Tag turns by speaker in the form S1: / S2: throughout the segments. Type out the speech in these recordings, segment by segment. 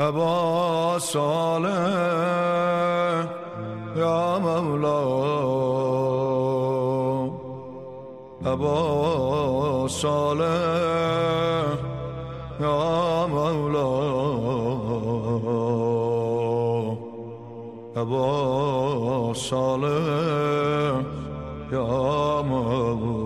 S1: Eba Salih Ya Mevla. Eba Salih Ya Mevla. Eba Salih Ya Mevla.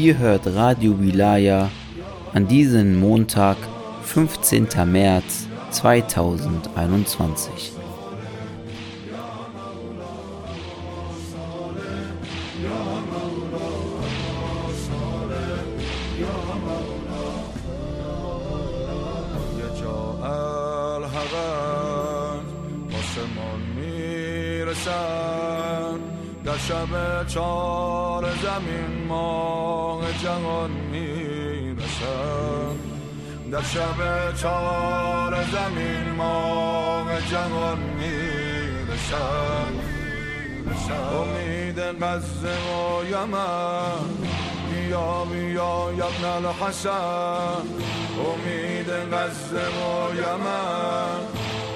S2: Ihr hört Radio Wilaya an diesem Montag, 15. März 2021.
S1: یه در شب چار زمین ماه جهان می‌رسن در شب چار زمین ماه جهان می‌رسن امید غزه و یمن بیا بیا یبن الحسن. امید غزه و یمن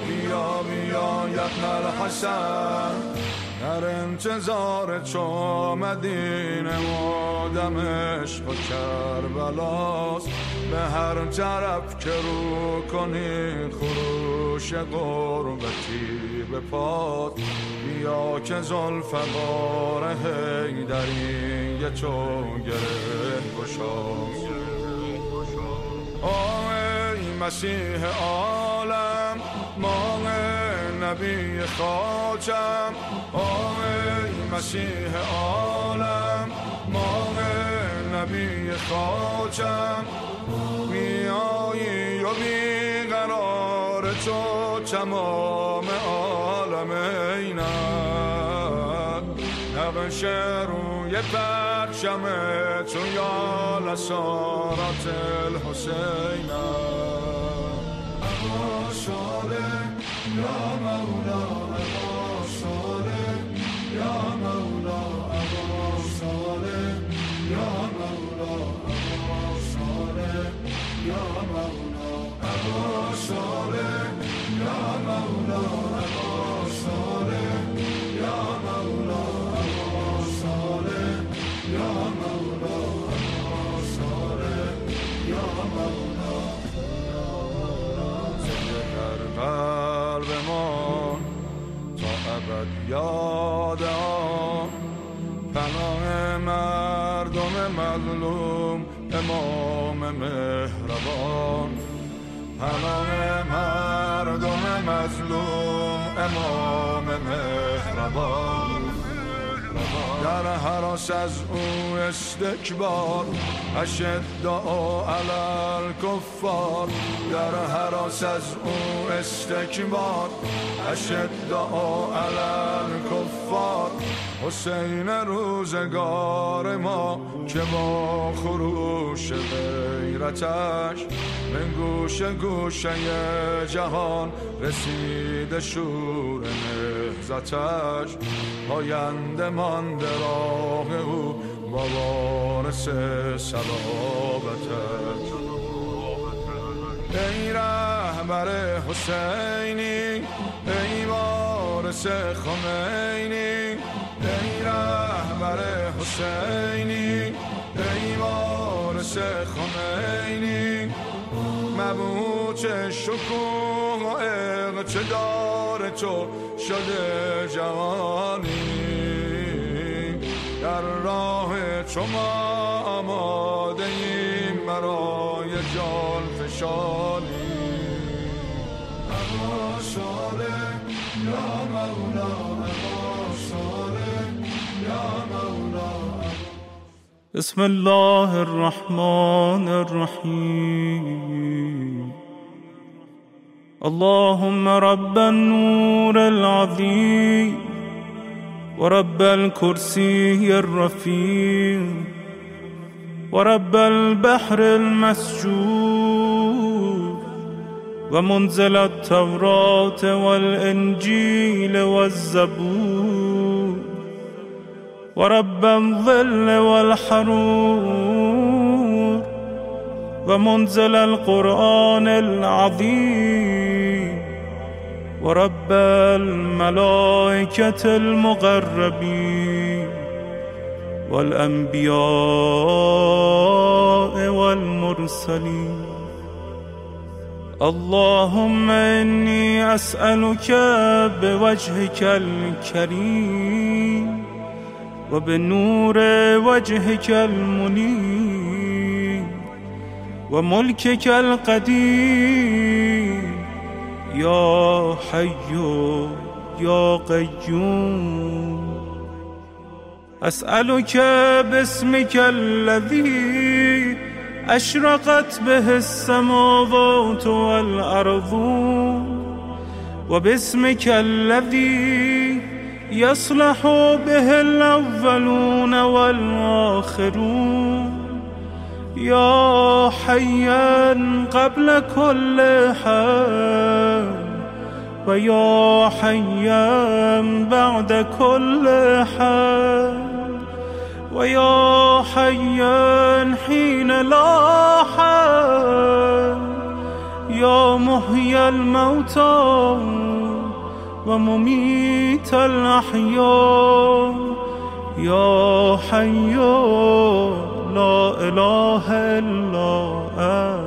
S1: بیا بیا یبن الحسن. در انتظار چو مدینه و دمشق و کربلاست. به هر طرف که رو کنی خروش غربتی به پات. بیا که زلفقار هیدری یه تو گره گشاست آه ای مسیح عالم ماه نبی خاکم آه مسیح عالم. ماه نبی خاکم میایی و بیقرار تو تمام عالم اینم نقش روی پرچم تو یا لسارت الحسینم صالح یا مولا ابا صالح یا مولا ابا یا مولا ابا یا مولا ابا یا مولا ابا حراس از او استکبار اشد و علل کفار در حراس از او استکبار اشد و علل کفار حسین روزگار ما که با خروش غیرتش من گوش گوشه جهان رسید شور نهزتش پاینده مانده راه او با وارث صلابتش ای رهبر حسینی ای وارث خمینی ای رهبر حسینی ای وارث خمینی. مبوچ شکوه و اقتدار تو شده جوانی؟ در راه تو ما آماده ایم برای جان فشانی. ابا صالح یا مولا ابا صالح یا
S3: بسم الله الرحمن الرحيم. اللهم رب النور العظيم ورب الكرسي الرفيع ورب البحر المسجور ومنزل التوراة والإنجيل والزبور. ورب الظل والحرور ومنزل القرآن العظيم ورب الملائكة المقربين والأنبياء والمرسلين. اللهم إني أسألك بوجهك الكريم و به نور وجه کلمنی و ملک کل قدیم یا حی یا قیوم. اسألك باسمك الذي اشرقت به السماوات والأرض وباسمك الذي يصلح به الأولون والآخرون. يا حيا قبل كل حي ويا حيا بعد كل حي ويا حيا حين لا حي يا محيي الموتى ومميت الأحياء. يا حي لا إله إلا أنت.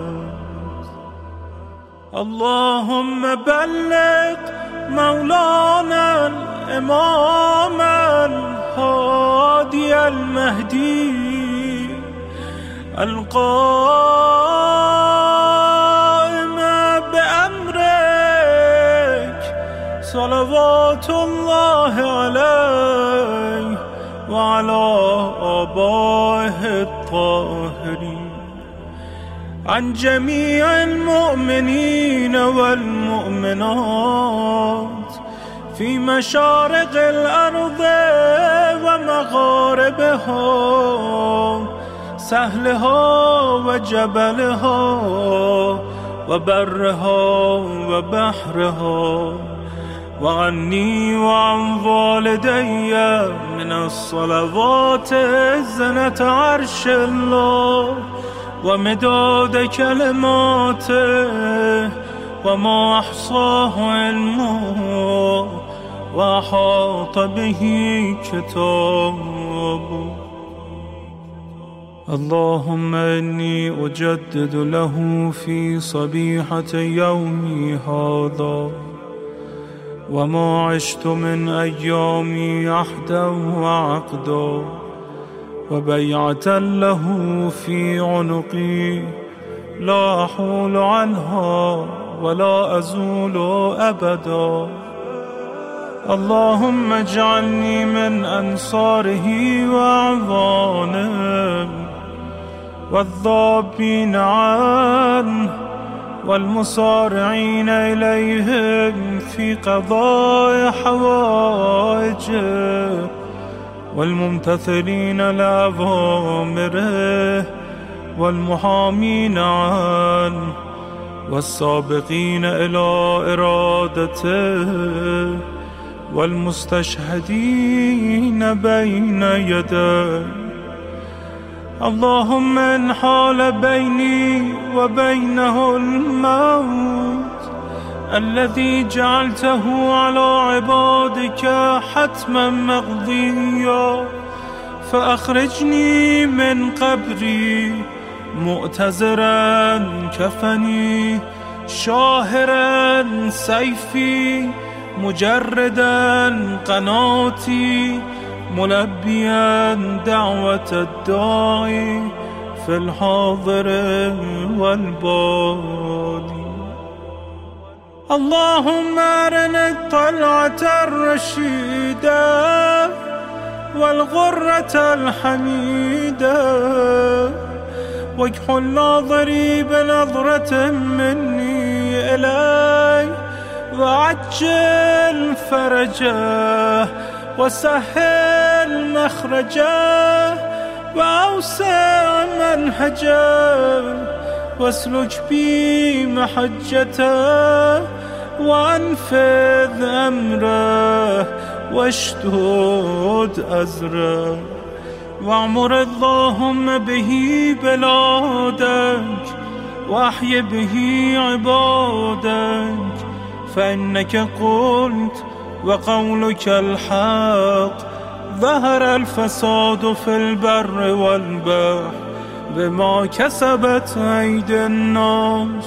S3: اللهم بلغ مولانا الإمام الهادي المهدي القائم صلوات الله عليه وعلى آبائه الطاهرين. عن جميع المؤمنين والمؤمنات في مشارق الأرض ومغاربها سهلها وجبلها وبرها وبحرها. وعني وعن والدي من الصلوات زنة عرش الله ومداد كلماته وما أحصاه علمه وأحاط به كتابه. اللهم إني أجدد له في صبيحة يومي هذا. وما عشت من أيامي عهدا وعقدأ وبيعة له في عنقي لا أحول عنها ولا أزول أبدا. اللهم اجعلني من أنصاره وأعوانه والذابين عنه والمصارعين إليهم في قضاء حوائجه والممتثلين لأوامره والمحامين عنه والسابقين إلى إرادته والمستشهدين بين يديه. اللهم ان حال بيني وبينه الموت الذي جعلته على عبادك حتما مقضيا. فأخرجني من قبري مؤتزرا كفني شاهرا سيفي مجردا قناتي. ملبيا دعوة الداعي في الحاضر والبادي اللهم أرنا الطلعة الرشيدة والغرة الحميدة. واكحل ناظري بنظرة مني إلي وعجل فرجه وسهل مخرجه وأوسع منهجه واسلك بي محجته وأنفذ أمره واشتد أزره. واعمر اللهم به بلادك وأحي به عبادك فإنك قلت وقولك الحق. ظهر الفساد في البر والبحر بما كسبت أيدي الناس.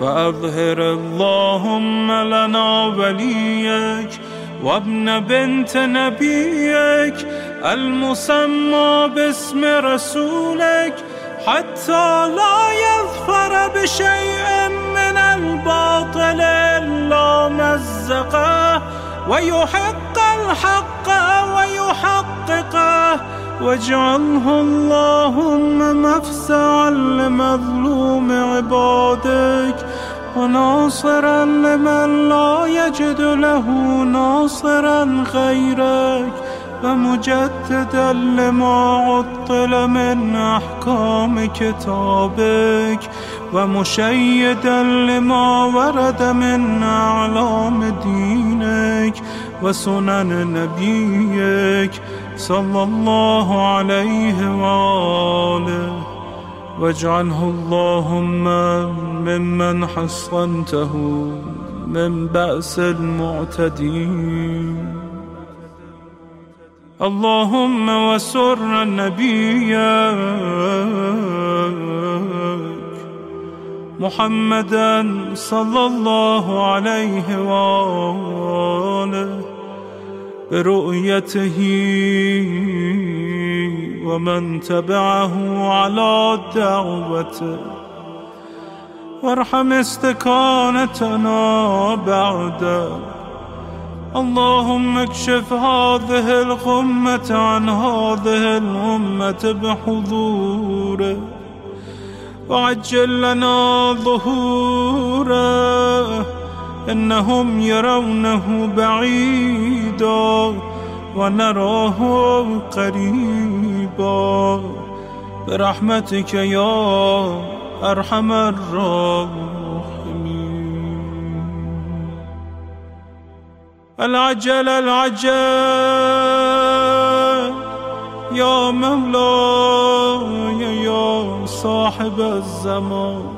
S3: فأظهر اللهم لنا وليك وابن بنت نبيك المسمى باسم رسولك حتى لا يظفر بشيء من الباطل إلا مزقه ويحق الحق ويحققه واجعله اللهم مفزعا لمظلوم عبادك وناصرا لمن لا يجد له ناصرا غيرك ومجددا لما عطل من أحكام كتابك ومشيدا لما ورد من أعلام دينك وسنن نبيك صلى الله عليه وآله. واجعله اللهم ممن حصنته من بأس المعتدين. اللهم وسر النبي محمدا صلى الله عليه وآله. برؤيته ومن تبعه على دعوته وارحم استكانتنا بعد. اللهم اكشف هذه الغمة عن هذه الأمة بحضوره وعجل لنا ظهوره. إنهم يرونه بعيدا ونراه قريبا. برحمتك يا أرحم الراحمين. العجل العجل يا مولاي يا صاحب الزمان.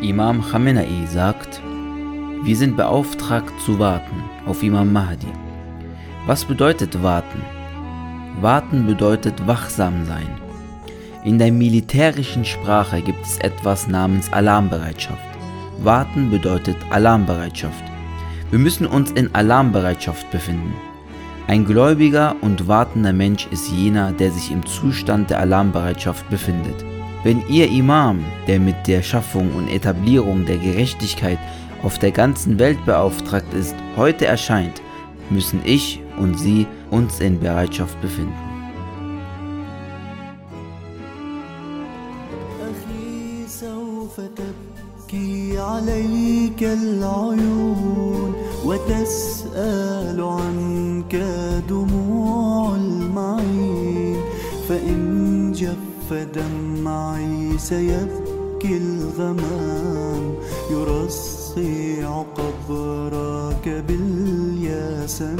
S2: Imam Khamenei sagt, wir sind beauftragt zu warten auf Imam Mahdi. Was bedeutet warten? Warten bedeutet wachsam sein. In der militärischen Sprache gibt es etwas namens Alarmbereitschaft. Warten bedeutet Alarmbereitschaft. Wir müssen uns in Alarmbereitschaft befinden. Ein gläubiger und wartender Mensch ist jener, der sich im Zustand der Alarmbereitschaft befindet. Wenn Ihr Imam, der mit der Schaffung und Etablierung der Gerechtigkeit auf der ganzen Welt beauftragt ist, heute erscheint, müssen ich und Sie uns in Bereitschaft befinden.
S4: عليك العيون وتسأل عنك دموع المعين فإن جف دمعي سيبكي الغمام. يرصع قبرك بالياسمين.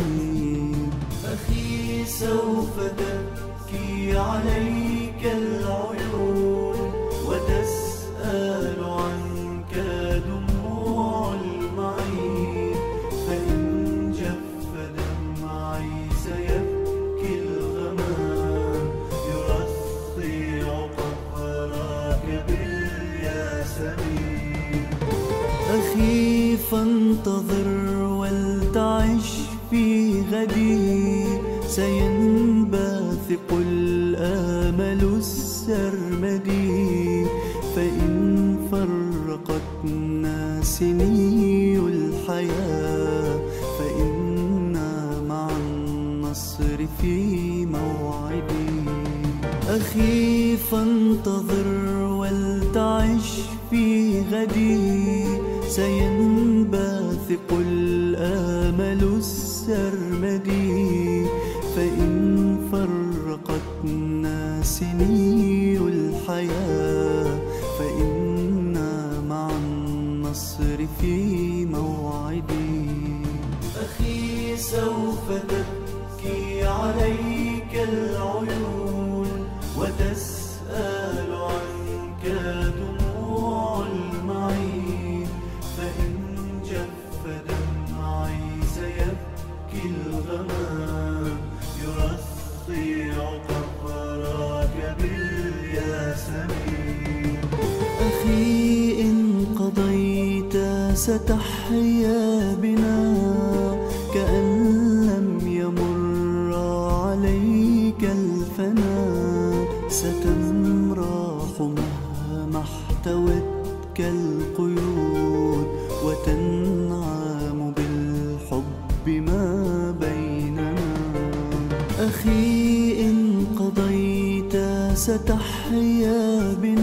S4: أخي سوف تبكي عليك العيون أخي فانتظر ولتعلم غدي سينبثق الآمل السرمدي. فإن فرقتنا سني الحياة فإنا مع النصر في موعدي. أخي فانتظر ولتعش في غدي سينبثق ستحيا بنا.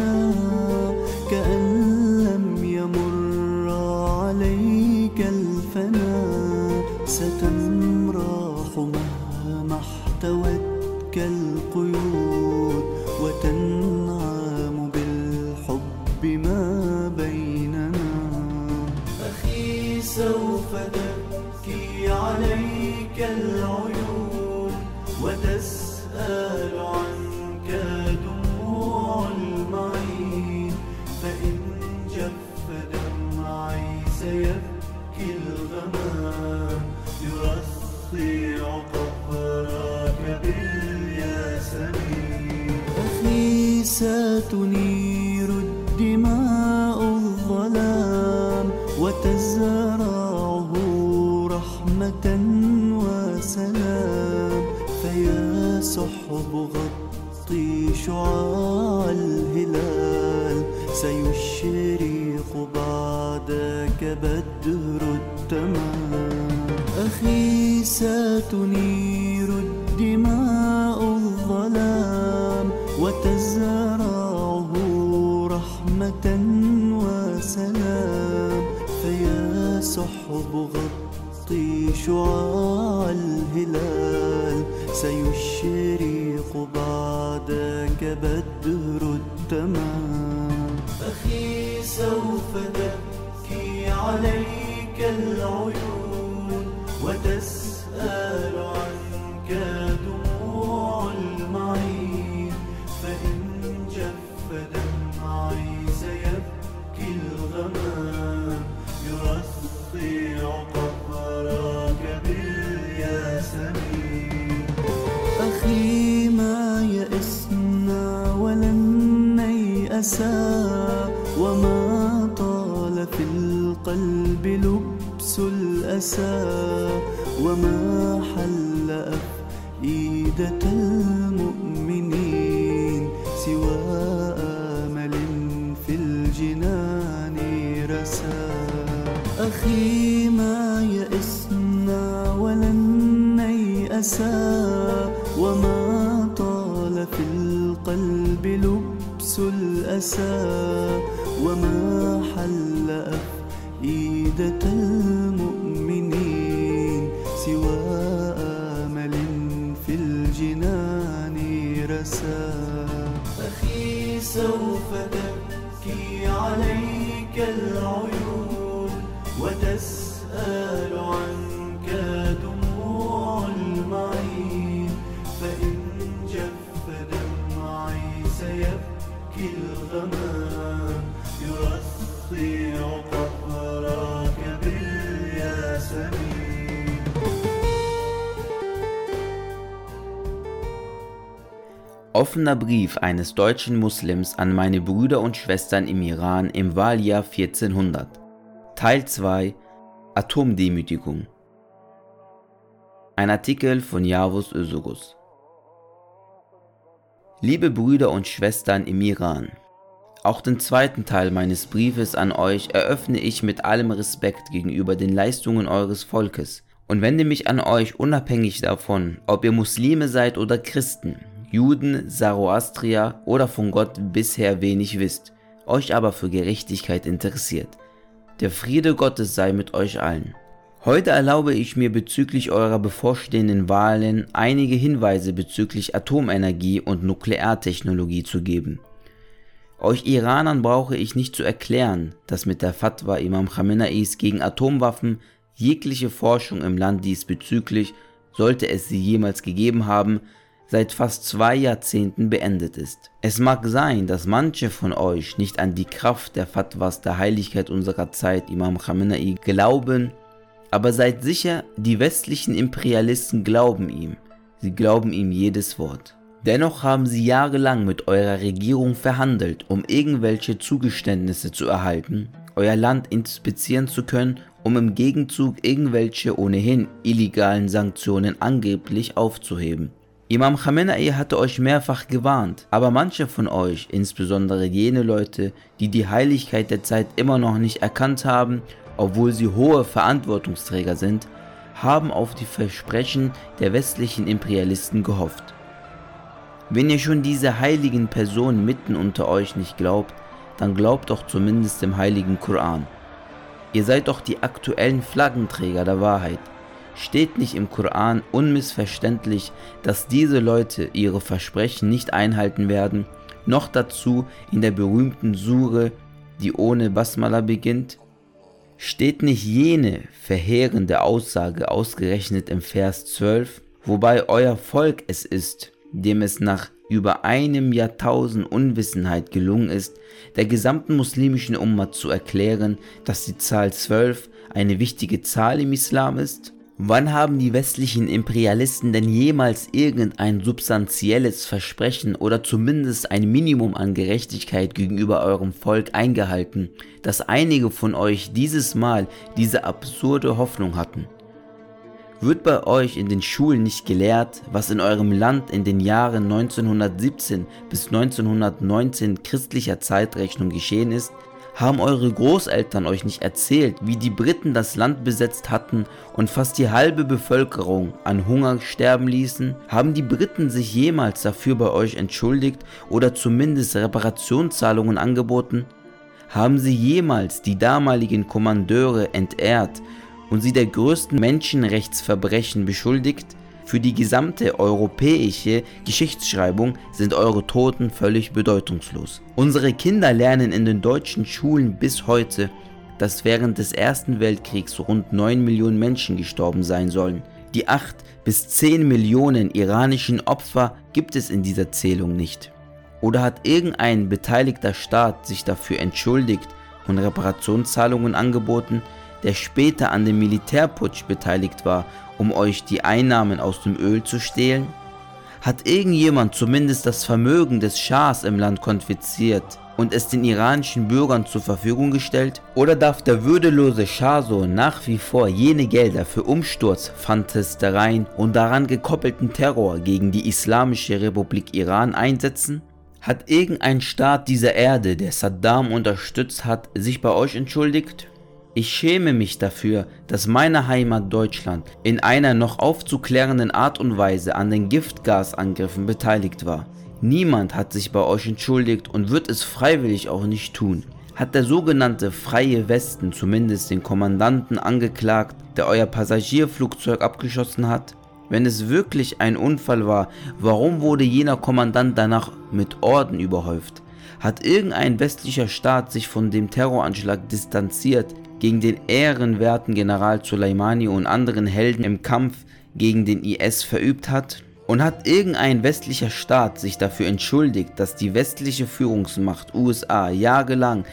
S4: رحمة وسلام فيا سحب غطي شعاع الهلال. سيشرق بعدك بدر التمام. أخي ستنير الدماء الظلام وتزرعه رحمة وسلام. فيا سحب غطي شعاع الهلال سيشرق بعدك بدر التمام. أخي سوف تبكي عليك العيون وتسأل عنك دموع المعين فإن جف وما حل أفئدة رسى أخي سوف تبكي عليك العيون وتسأل عنك دموع المعين. فإن جف دمعي سيبكي الغمام. يرصع قهرك
S2: Offener Brief eines deutschen Muslims an meine Brüder und Schwestern im Iran im Wahljahr 1400. Teil 2 Atomdemütigung Ein Artikel von Yavuz Özugus. Liebe Brüder und Schwestern im Iran, auch den zweiten Teil meines Briefes an euch eröffne ich mit allem Respekt gegenüber den Leistungen eures Volkes und wende mich an euch unabhängig davon, ob ihr Muslime seid oder Christen, Juden, Zoroastrier oder von Gott bisher wenig wisst, euch aber für Gerechtigkeit interessiert. Der Friede Gottes sei mit euch allen. Heute erlaube ich mir bezüglich eurer bevorstehenden Wahlen einige Hinweise bezüglich Atomenergie und Nukleartechnologie zu geben. Euch Iranern brauche ich nicht zu erklären, dass mit der Fatwa Imam Khamenei's gegen Atomwaffen jegliche Forschung im Land diesbezüglich, sollte es sie jemals gegeben haben, seit fast zwei Jahrzehnten beendet ist. Es mag sein, dass manche von euch nicht an die Kraft der Fatwas der Heiligkeit unserer Zeit Imam Khamenei glauben aber seid sicher, die westlichen Imperialisten glauben ihm. Sie glauben ihm jedes Wort. Dennoch haben sie jahrelang mit eurer Regierung verhandelt, um irgendwelche Zugeständnisse zu erhalten, euer Land inspizieren zu können, um im Gegenzug irgendwelche ohnehin illegalen Sanktionen angeblich aufzuheben. Imam Khamenei hatte euch mehrfach gewarnt, aber manche von euch, insbesondere jene Leute, die die Heiligkeit der Zeit immer noch nicht erkannt haben obwohl sie hohe Verantwortungsträger sind, haben auf die Versprechen der westlichen Imperialisten gehofft. Wenn ihr schon diese heiligen Personen mitten unter euch nicht glaubt, dann glaubt doch zumindest dem heiligen Koran. Ihr seid doch die aktuellen Flaggenträger der Wahrheit. Steht nicht im Koran unmissverständlich, dass diese Leute ihre Versprechen nicht einhalten werden, noch dazu in der berühmten Sure, die ohne Basmala beginnt? steht nicht jene verheerende Aussage ausgerechnet im Vers 12, wobei euer Volk es ist, dem es nach über einem Jahrtausend Unwissenheit gelungen ist, der gesamten muslimischen Umma zu erklären, dass die Zahl 12 eine wichtige Zahl im Islam ist? Wann haben die westlichen Imperialisten denn jemals irgendein substanzielles Versprechen oder zumindest ein Minimum an Gerechtigkeit gegenüber eurem Volk eingehalten, dass einige von euch dieses Mal diese absurde Hoffnung hatten? Wird bei euch in den Schulen nicht gelehrt, was in eurem Land in den Jahren 1917 bis 1919 christlicher Zeitrechnung geschehen ist, haben eure Großeltern euch nicht erzählt, wie die Briten das Land besetzt hatten und fast die halbe Bevölkerung an Hunger sterben ließen? Haben die Briten sich jemals dafür bei euch entschuldigt oder zumindest Reparationszahlungen angeboten? Haben sie jemals die damaligen Kommandeure entehrt und sie der größten Menschenrechtsverbrechen beschuldigt? Für die gesamte europäische Geschichtsschreibung sind eure Toten völlig bedeutungslos. Unsere Kinder lernen in den deutschen Schulen bis heute, dass während des Ersten Weltkriegs rund 9 Millionen Menschen gestorben sein sollen. Die 8 bis 10 Millionen iranischen Opfer gibt es in dieser Zählung nicht. Oder hat irgendein beteiligter Staat sich dafür entschuldigt und Reparationszahlungen angeboten, der später an dem Militärputsch beteiligt war um euch die Einnahmen aus dem Öl zu stehlen? Hat irgendjemand zumindest das Vermögen des Schahs im Land konfisziert und es den iranischen Bürgern zur Verfügung gestellt? Oder darf der würdelose Schahsohn nach wie vor jene Gelder für Umsturz, Fantastereien und daran gekoppelten Terror gegen die Islamische Republik Iran einsetzen? Hat irgendein Staat dieser Erde, der Saddam unterstützt hat, sich bei euch entschuldigt? Ich schäme mich dafür, dass meine Heimat Deutschland in einer noch aufzuklärenden Art und Weise an den Giftgasangriffen beteiligt war. Niemand hat sich bei euch entschuldigt und wird es freiwillig auch nicht tun. Hat der sogenannte Freie Westen zumindest den Kommandanten angeklagt, der euer Passagierflugzeug abgeschossen hat? Wenn es wirklich ein Unfall war, warum wurde jener Kommandant danach mit Orden überhäuft? Hat irgendein westlicher Staat sich von dem Terroranschlag distanziert, gegen den ehrenwerten General Soleimani und anderen Helden im Kampf gegen den IS verübt hat? Und hat irgendein westlicher Staat sich dafür entschuldigt, dass die westliche Führungsmacht USA jahrelang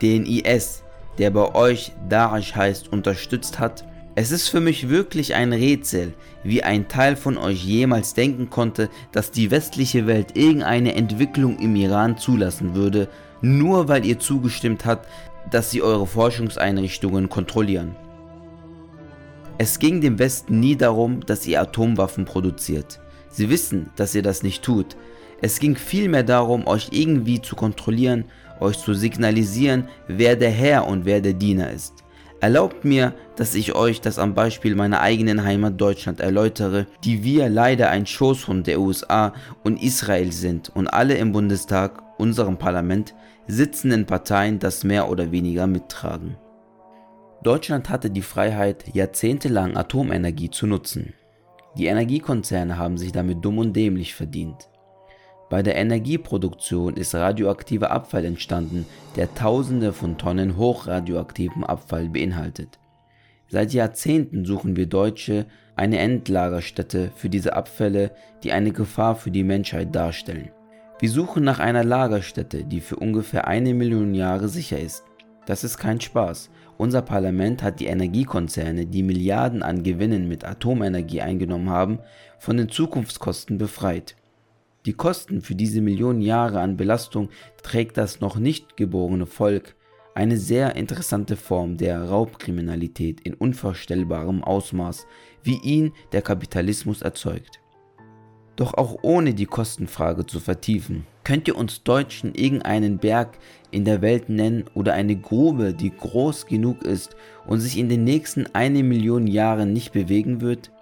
S2: den IS, der bei euch Daesh heißt, unterstützt hat? Es ist für mich wirklich ein Rätsel, wie ein Teil von euch jemals denken konnte, dass die westliche Welt irgendeine Entwicklung im Iran zulassen würde, nur weil ihr zugestimmt habt, dass sie eure Forschungseinrichtungen kontrollieren. Es ging dem Westen nie darum, dass ihr Atomwaffen produziert. Sie wissen, dass ihr das nicht tut. Es ging vielmehr darum, euch irgendwie zu kontrollieren, euch zu signalisieren, wer der Herr und wer der Diener ist. Erlaubt mir, dass ich euch das am Beispiel meiner eigenen Heimat Deutschland erläutere, die wir leider ein Schoßhund der USA und Israel sind und alle im Bundestag, unserem Parlament, sitzenden Parteien das mehr oder weniger mittragen. Deutschland hatte die Freiheit, jahrzehntelang Atomenergie zu nutzen. Die Energiekonzerne haben sich damit dumm und dämlich verdient. Bei der Energieproduktion ist radioaktiver Abfall entstanden, der Tausende von Tonnen hochradioaktiven Abfall beinhaltet. Seit Jahrzehnten suchen wir Deutsche eine Endlagerstätte für diese Abfälle, die eine Gefahr für die Menschheit darstellen. Wir suchen nach einer Lagerstätte, die für ungefähr eine Million Jahre sicher ist. Das ist kein Spaß. Unser Parlament hat die Energiekonzerne, die Milliarden an Gewinnen mit Atomenergie eingenommen haben, von den Zukunftskosten befreit. Die Kosten für diese Millionen Jahre an Belastung trägt das noch nicht geborene Volk, eine sehr interessante Form der Raubkriminalität in unvorstellbarem Ausmaß, wie ihn der Kapitalismus erzeugt. Doch auch ohne die Kostenfrage zu vertiefen, könnt ihr uns Deutschen irgendeinen Berg in der Welt nennen oder eine Grube, die groß genug ist und sich in den nächsten eine Million Jahren nicht bewegen wird?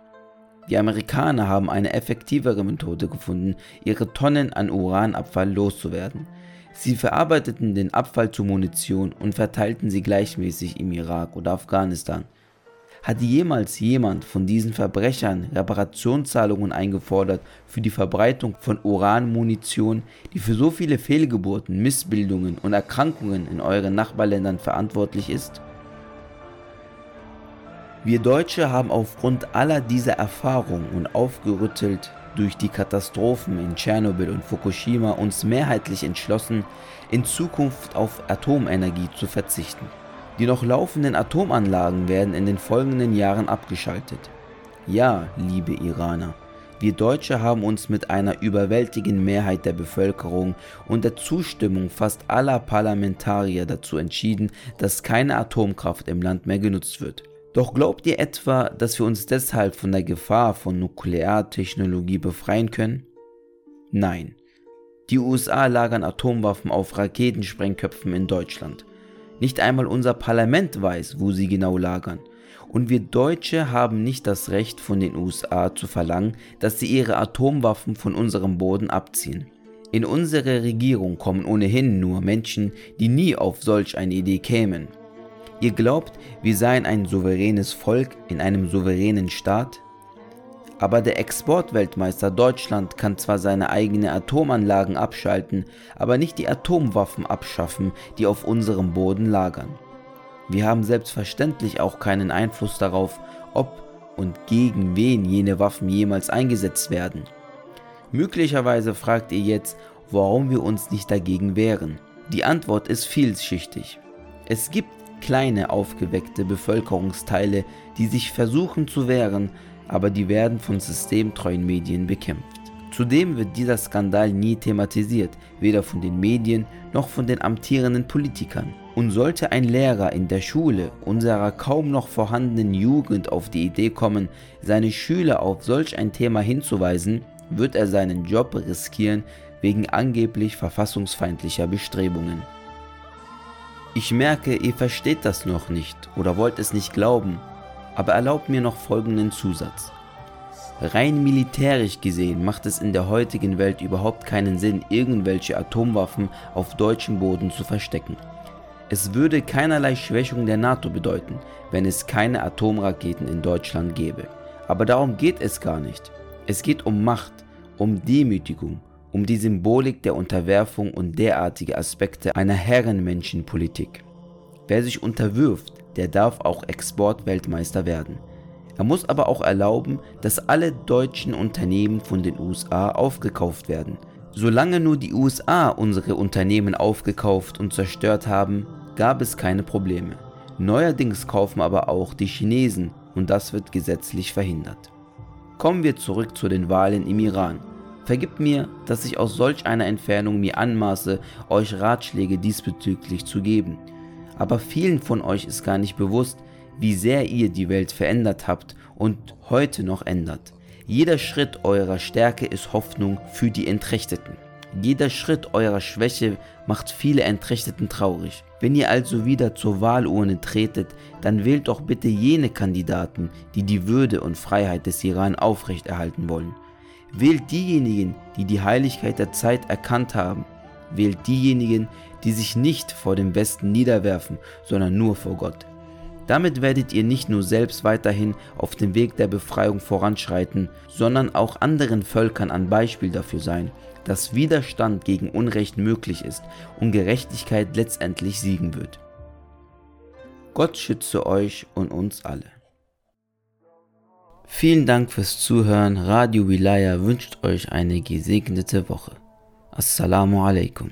S2: Die Amerikaner haben eine effektivere Methode gefunden, ihre Tonnen an Uranabfall loszuwerden. Sie verarbeiteten den Abfall zu Munition und verteilten sie gleichmäßig im Irak oder Afghanistan. Hat jemals jemand von diesen Verbrechern Reparationszahlungen eingefordert für die Verbreitung von Uranmunition, die für so viele Fehlgeburten, Missbildungen und Erkrankungen in euren Nachbarländern verantwortlich ist? Wir Deutsche haben aufgrund aller dieser Erfahrungen und aufgerüttelt durch die Katastrophen in Tschernobyl und Fukushima uns mehrheitlich entschlossen, in Zukunft auf Atomenergie zu verzichten. Die noch laufenden Atomanlagen werden in den folgenden Jahren abgeschaltet. Ja, liebe Iraner, wir Deutsche haben uns mit einer überwältigenden Mehrheit der Bevölkerung und der Zustimmung fast aller Parlamentarier dazu entschieden, dass keine Atomkraft im Land mehr genutzt wird. Doch glaubt ihr etwa, dass wir uns deshalb von der Gefahr von Nukleartechnologie befreien können? Nein. Die USA lagern Atomwaffen auf Raketensprengköpfen in Deutschland. Nicht einmal unser Parlament weiß, wo sie genau lagern. Und wir Deutsche haben nicht das Recht von den USA zu verlangen, dass sie ihre Atomwaffen von unserem Boden abziehen. In unsere Regierung kommen ohnehin nur Menschen, die nie auf solch eine Idee kämen. Ihr glaubt, wir seien ein souveränes Volk in einem souveränen Staat? Aber der Exportweltmeister Deutschland kann zwar seine eigenen Atomanlagen abschalten, aber nicht die Atomwaffen abschaffen, die auf unserem Boden lagern. Wir haben selbstverständlich auch keinen Einfluss darauf, ob und gegen wen jene Waffen jemals eingesetzt werden. Möglicherweise fragt ihr jetzt, warum wir uns nicht dagegen wehren. Die Antwort ist vielschichtig. Es gibt kleine aufgeweckte Bevölkerungsteile, die sich versuchen zu wehren, aber die werden von systemtreuen Medien bekämpft. Zudem wird dieser Skandal nie thematisiert, weder von den Medien noch von den amtierenden Politikern. Und sollte ein Lehrer in der Schule unserer kaum noch vorhandenen Jugend auf die Idee kommen, seine Schüler auf solch ein Thema hinzuweisen, wird er seinen Job riskieren wegen angeblich verfassungsfeindlicher Bestrebungen. Ich merke, ihr versteht das noch nicht oder wollt es nicht glauben, aber erlaubt mir noch folgenden Zusatz. Rein militärisch gesehen macht es in der heutigen Welt überhaupt keinen Sinn, irgendwelche Atomwaffen auf deutschem Boden zu verstecken. Es würde keinerlei Schwächung der NATO bedeuten, wenn es keine Atomraketen in Deutschland gäbe. Aber darum geht es gar nicht. Es geht um Macht, um Demütigung, um die Symbolik der Unterwerfung und derartige Aspekte einer Herrenmenschenpolitik. Wer sich unterwirft, der darf auch Exportweltmeister werden. Er muss aber auch erlauben, dass alle deutschen Unternehmen von den USA aufgekauft werden. Solange nur die USA unsere Unternehmen aufgekauft und zerstört haben, gab es keine Probleme. Neuerdings kaufen aber auch die Chinesen und das wird gesetzlich verhindert. Kommen wir zurück zu den Wahlen im Iran. Vergibt mir, dass ich aus solch einer Entfernung mir anmaße, euch Ratschläge diesbezüglich zu geben. Aber vielen von euch ist gar nicht bewusst, wie sehr ihr die Welt verändert habt und heute noch ändert. Jeder Schritt eurer Stärke ist Hoffnung für die Entrechteten. Jeder Schritt eurer Schwäche macht viele Entrechteten traurig. Wenn ihr also wieder zur Wahlurne tretet, dann wählt doch bitte jene Kandidaten, die die Würde und Freiheit des Iran aufrechterhalten wollen. Wählt diejenigen, die die Heiligkeit der Zeit erkannt haben. Wählt diejenigen, die sich nicht vor dem Westen niederwerfen, sondern nur vor Gott. Damit werdet ihr nicht nur selbst weiterhin auf dem Weg der Befreiung voranschreiten, sondern auch anderen Völkern ein Beispiel dafür sein, dass Widerstand gegen Unrecht möglich ist und Gerechtigkeit letztendlich siegen wird. Gott schütze euch und uns alle. Vielen Dank fürs Zuhören. Radio Wilaya wünscht euch eine gesegnete Woche. Assalamu alaikum.